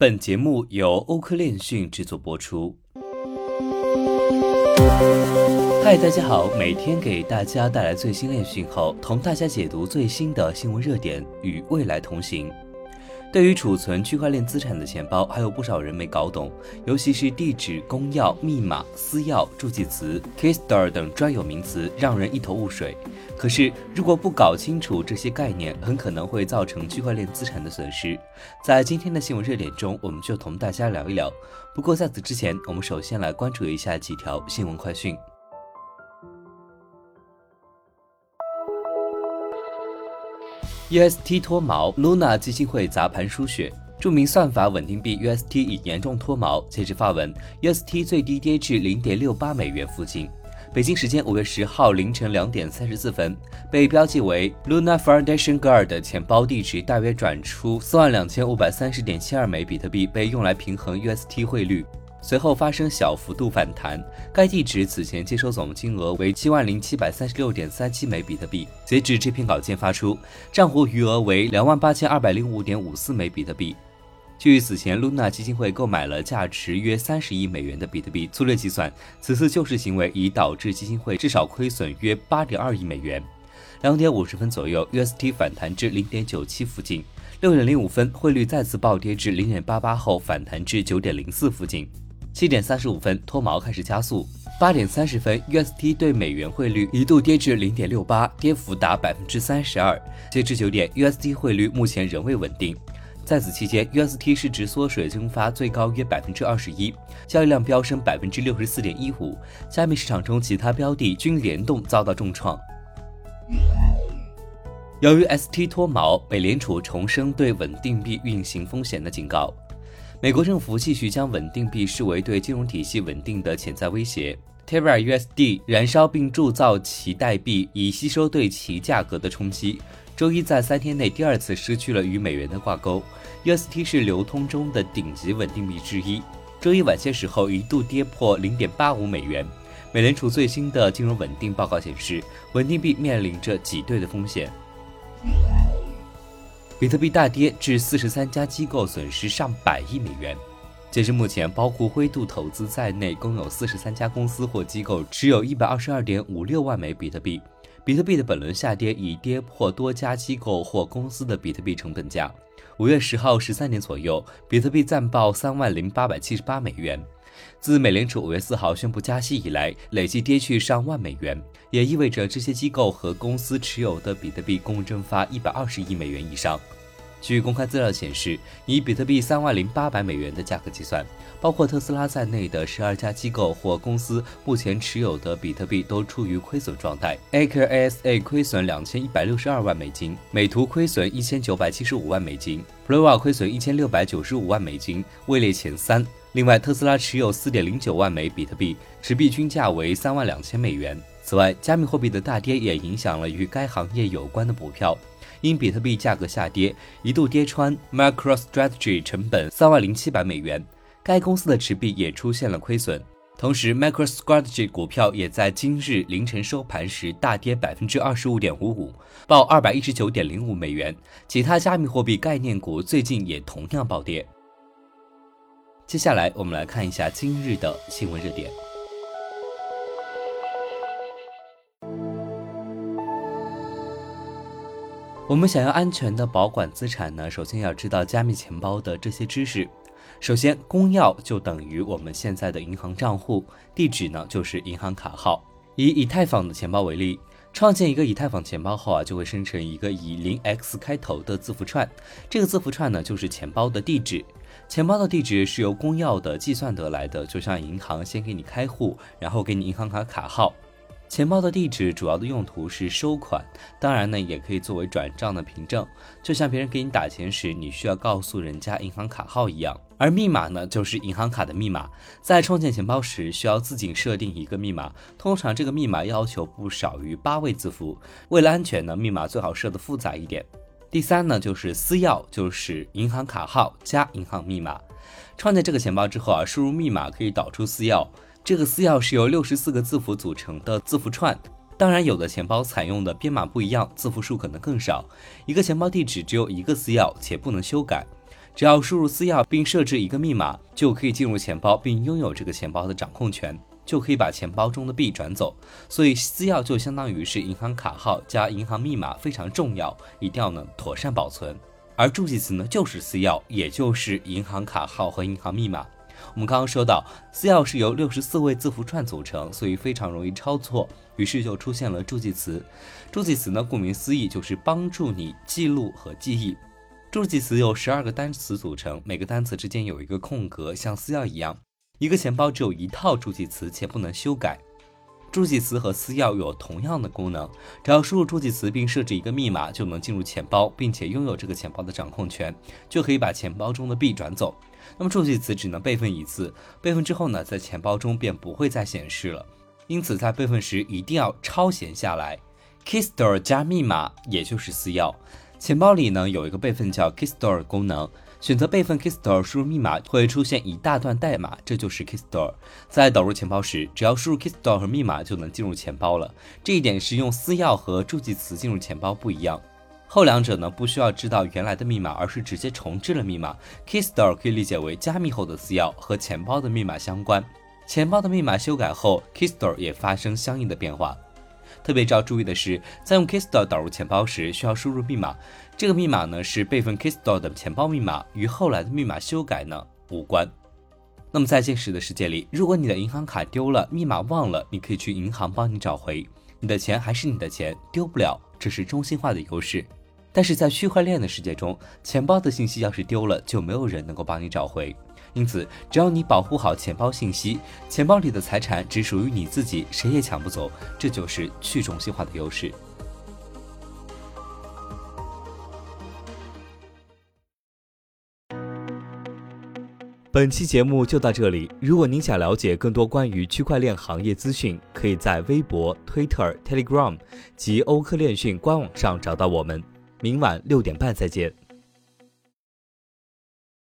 本节目由欧科链讯制作播出。嗨，大家好，每天给大家带来最新链讯后，同大家解读最新的新闻热点，与未来同行。对于储存区块链资产的钱包，还有不少人没搞懂，尤其是地址、公钥、密码、私钥、助记词、keystar 等专有名词，让人一头雾水。可是，如果不搞清楚这些概念，很可能会造成区块链资产的损失。在今天的新闻热点中，我们就同大家聊一聊。不过在此之前，我们首先来关注一下几条新闻快讯。UST 脱锚，Luna 基金会砸盘输血。著名算法稳定币 UST 已严重脱锚。截至发文，UST 最低跌至零点六八美元附近。北京时间五月十号凌晨两点三十四分，被标记为 Luna Foundation Guard 的钱包地址大约转出四万两千五百三十点七二枚比特币，被用来平衡 UST 汇率。随后发生小幅度反弹，该地址此前接收总金额为七万零七百三十六点三七枚比特币。截至这篇稿件发出，账户余额为两万八千二百零五点五四枚比特币。据此前 Luna 基金会购买了价值约三十亿美元的比特币，粗略计算，此次救市行为已导致基金会至少亏损约八点二亿美元。两点五十分左右，UST 反弹至零点九七附近。六点零五分，汇率再次暴跌至零点八八后反弹至九点零四附近。七点三十五分，脱毛开始加速。八点三十分，UST 对美元汇率一度跌至零点六八，跌幅达百分之三十二。截至九点，UST 汇率目前仍未稳定。在此期间，UST 市值缩水蒸发最高约百分之二十一，交易量飙升百分之六十四点一五。加密市场中其他标的均联动遭到重创。由于 ST 脱锚，美联储重申对稳定币运行风险的警告。美国政府继续将稳定币视为对金融体系稳定的潜在威胁。Terra USD 燃烧并铸造其代币，以吸收对其价格的冲击。周一在三天内第二次失去了与美元的挂钩。UST 是流通中的顶级稳定币之一。周一晚些时候一度跌破零点八五美元。美联储最新的金融稳定报告显示，稳定币面临着挤兑的风险。比特币大跌，致四十三家机构损失上百亿美元。截至目前，包括灰度投资在内，共有四十三家公司或机构持有一百二十二点五六万枚比特币。比特币的本轮下跌已跌破多家机构或公司的比特币成本价。五月十号十三点左右，比特币暂报三万零八百七十八美元。自美联储五月四号宣布加息以来，累计跌去上万美元，也意味着这些机构和公司持有的比特币共蒸发一百二十亿美元以上。据公开资料显示，以比特币三万零八百美元的价格计算，包括特斯拉在内的十二家机构或公司目前持有的比特币都处于亏损状态。Aker ASA 亏损两千一百六十二万美金，美图亏损一千九百七十五万美金 p r o v a 亏损一千六百九十五万美金，位列前三。另外，特斯拉持有四点零九万枚比特币，持币均价为三万两千美元。此外，加密货币的大跌也影响了与该行业有关的股票。因比特币价格下跌，一度跌穿 MicroStrategy 成本三万零七百美元，该公司的持币也出现了亏损。同时，MicroStrategy 股票也在今日凌晨收盘时大跌百分之二十五点五五，报二百一十九点零五美元。其他加密货币概念股最近也同样暴跌。接下来，我们来看一下今日的新闻热点。我们想要安全的保管资产呢，首先要知道加密钱包的这些知识。首先，公钥就等于我们现在的银行账户，地址呢就是银行卡号。以以太坊的钱包为例，创建一个以太坊钱包后啊，就会生成一个以零 x 开头的字符串，这个字符串呢就是钱包的地址。钱包的地址是由公钥的计算得来的，就像银行先给你开户，然后给你银行卡卡号。钱包的地址主要的用途是收款，当然呢，也可以作为转账的凭证，就像别人给你打钱时，你需要告诉人家银行卡号一样。而密码呢，就是银行卡的密码，在创建钱包时需要自己设定一个密码，通常这个密码要求不少于八位字符。为了安全呢，密码最好设的复杂一点。第三呢，就是私钥，就是银行卡号加银行密码。创建这个钱包之后啊，输入密码可以导出私钥。这个私钥是由六十四个字符组成的字符串，当然有的钱包采用的编码不一样，字符数可能更少。一个钱包地址只有一个私钥，且不能修改。只要输入私钥并设置一个密码，就可以进入钱包并拥有这个钱包的掌控权，就可以把钱包中的币转走。所以私钥就相当于是银行卡号加银行密码，非常重要，一定要呢妥善保存。而助记词呢就是私钥，也就是银行卡号和银行密码。我们刚刚说到，私钥是由六十四位字符串组成，所以非常容易抄错，于是就出现了助记词。助记词呢，顾名思义就是帮助你记录和记忆。助记词由十二个单词组成，每个单词之间有一个空格，像私钥一样。一个钱包只有一套助记词，且不能修改。助记词和私钥有同样的功能，只要输入助记词并设置一个密码，就能进入钱包，并且拥有这个钱包的掌控权，就可以把钱包中的币转走。那么助记词只能备份一次，备份之后呢，在钱包中便不会再显示了。因此，在备份时一定要抄写下来。Keystore 加密码，也就是私钥。钱包里呢有一个备份叫 Keystore 功能，选择备份 Keystore，输入密码会出现一大段代码，这就是 Keystore。在导入钱包时，只要输入 Keystore 和密码就能进入钱包了。这一点是用私钥和助记词进入钱包不一样，后两者呢不需要知道原来的密码，而是直接重置了密码。Keystore 可以理解为加密后的私钥，和钱包的密码相关。钱包的密码修改后，Keystore 也发生相应的变化。特别要注意的是，在用 Keystore 导入钱包时，需要输入密码。这个密码呢是备份 Keystore 的钱包密码，与后来的密码修改呢无关。那么在现实的世界里，如果你的银行卡丢了，密码忘了，你可以去银行帮你找回，你的钱还是你的钱，丢不了，这是中心化的优势。但是在区块链的世界中，钱包的信息要是丢了，就没有人能够帮你找回。因此，只要你保护好钱包信息，钱包里的财产只属于你自己，谁也抢不走。这就是去中心化的优势。本期节目就到这里。如果您想了解更多关于区块链行业资讯，可以在微博、Twitter、Telegram 及欧科链讯官网上找到我们。明晚六点半再见。